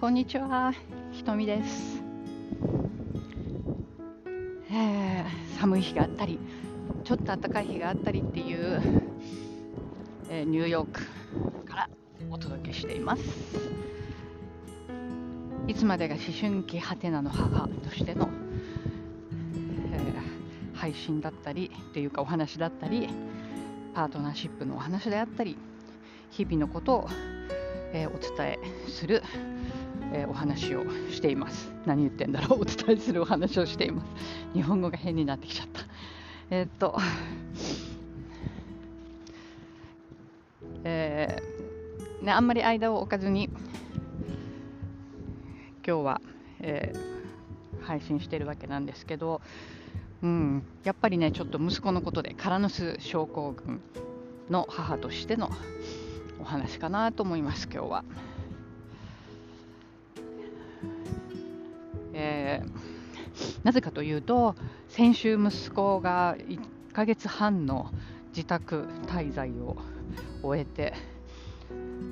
こんにちは、ひとみです、えー寒い日があったり、ちょっと暖かい日があったりっていう、えーニューヨークからお届けしています。いつまでが思春期ハテナの母としての、えー配信だったりっていうかお話だったり、パートナーシップのお話であったり、日々のことを、えーお伝えする、えーお話をしています。何言ってんだろう、お伝えするお話をしています。日本語が変になってきちゃった。えーっと、えーね、あんまり間を置かずに、今日は、えー配信してるわけなんですけど、うん、やっぱりね、ちょっと息子のことで、カラヌス症候群の母としてのお話かなと思います、今日は。えなぜかというと、先週息子が1ヶ月半の自宅滞在を終えて、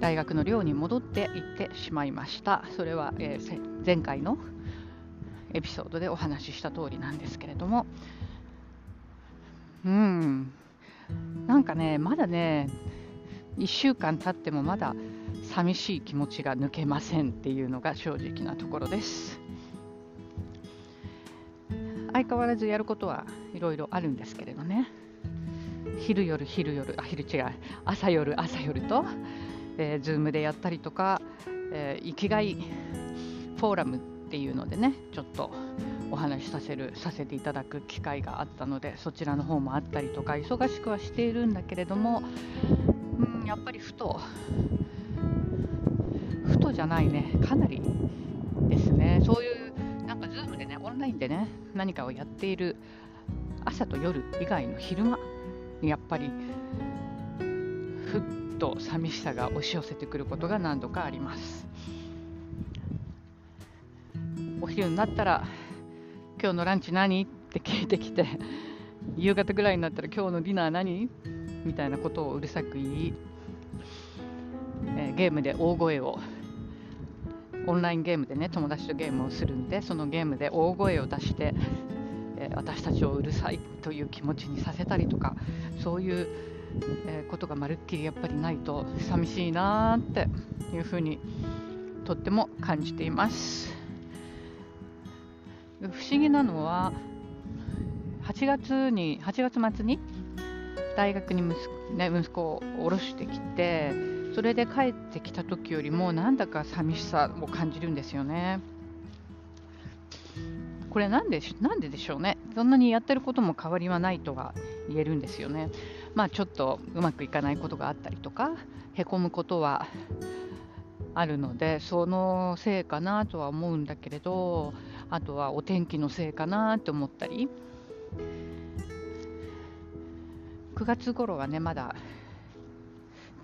大学の寮に戻って行ってしまいました。それは、えー前回のエピソードでお話しした通りなんですけれども、うん、なんかね、まだね、1週間経ってもまだ寂しい気持ちが抜けませんっていうのが正直なところです。相変わらずやることはいろいろあるんですけれどね。昼夜昼夜、あ、昼違う、朝夜朝夜と、えー、ズームでやったりとか、えー生きがいフォーラムっていうのでね、ちょっとお話しさせるさせていただく機会があったので、そちらの方もあったりとか、忙しくはしているんだけれども、うん、やっぱりふと、ふとじゃないね、かなりですね、そういう、でね、オンラインでね、何かをやっている朝と夜以外の昼間にやっぱり、ふっと寂しさが押し寄せてくることが何度かあります。お昼になったら、今日のランチ何？って聞いてきて、夕方ぐらいになったら今日のディナー何？みたいなことをうるさく言い、えーゲームで大声をオンラインゲームでね友達とゲームをするんでそのゲームで大声を出して、えー私たちをうるさいという気持ちにさせたりとかそういう、えーことがまるっきりやっぱりないと寂しいなーっていうふうにとっても感じています。不思議なのは8月に8月末に大学に息,、ね、息子を下ろしてきてそれで帰ってきた時よりもなんだか寂しさを感じるんですよね。これなんでなんででしょうね。そんなにやってることも変わりはないとは言えるんですよね。まあちょっとうまくいかないことがあったりとか、へこむことはあるので、そのせいかなとは思うんだけれど、あとはお天気のせいかなって思ったり。9月頃はね、まだ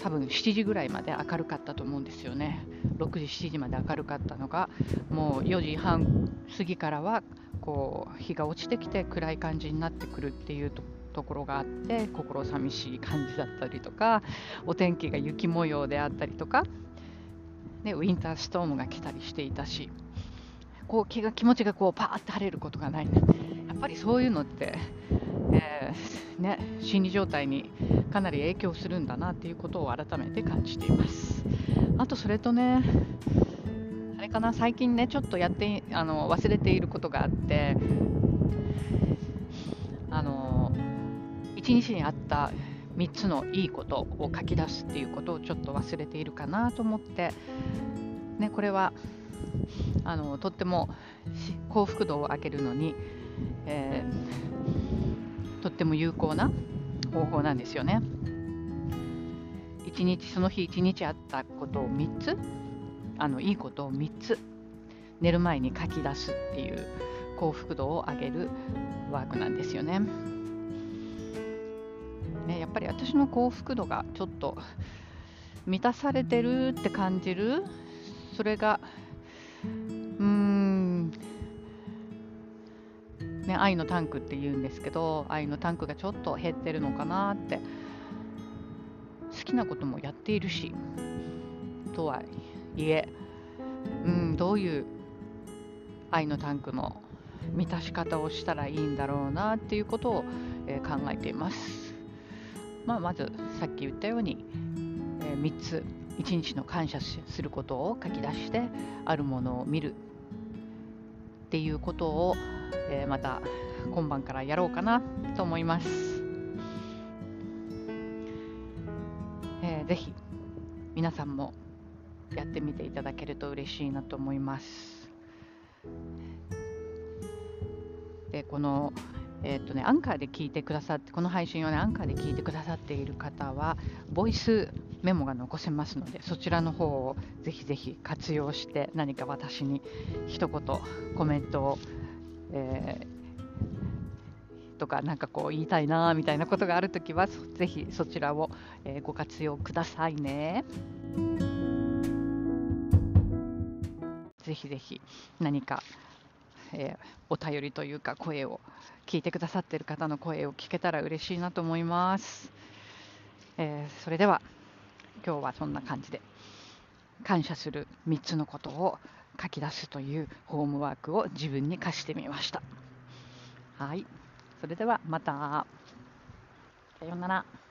多分7時ぐらいまで明るかったと思うんですよね。6時、7時まで明るかったのが、もう4時半過ぎからはこう日が落ちてきて暗い感じになってくるっていうとところがあって、心寂しい感じだったりとか、お天気が雪模様であったりとか、ね、ウィンターストームが来たりしていたし、こう気が気持ちがこうパーって晴れることがない。やっぱりそういうのって、えーね、心理状態にかなり影響するんだなっていうことを改めて感じています。あとそれとね、あれかな、最近ね、ちょっとやってあの忘れていることがあって、あの一日にあった3つのいいことを書き出すっていうことをちょっと忘れているかなと思って、ね、これはあのとっても幸福度を上げるのに、えーとっても有効な方法なんですよね。一日その日一日あったことを3つあのいいことを3つ寝る前に書き出すっていう幸福度を上げるワークなんですよね。ねやっぱり私の幸福度がちょっと満たされてるって感じるそれがね、愛のタンクって言うんですけど愛のタンクがちょっと減ってるのかなって好きなこともやっているしとはいえうん、どういう愛のタンクの満たし方をしたらいいんだろうなっていうことを、えー、考えています。まあ、まずさっき言ったように、えー、3つ1日の感謝することを書き出してあるものを見るっていうことを、えー、また今晩からやろうかなと思います。えー、ぜひ皆さんもやってみていただけると嬉しいなと思います。でこのえーとね、アンカーで聞いてくださってこの配信を、ね、アンカーで聞いてくださっている方はボイスメモが残せますのでそちらの方をぜひぜひ活用して何か私に一言コメントを、えー、とかなんかこう言いたいなみたいなことがあるときはぜひそちらを、え、ご活用くださいね。ぜひぜひ何かえー、お便りというか声を聞いてくださっている方の声を聞けたら嬉しいなと思います、えー、それでは今日はそんな感じで感謝する3つのことを書き出すというホームワークを自分に課してみました。はい。それではまた。さようなら。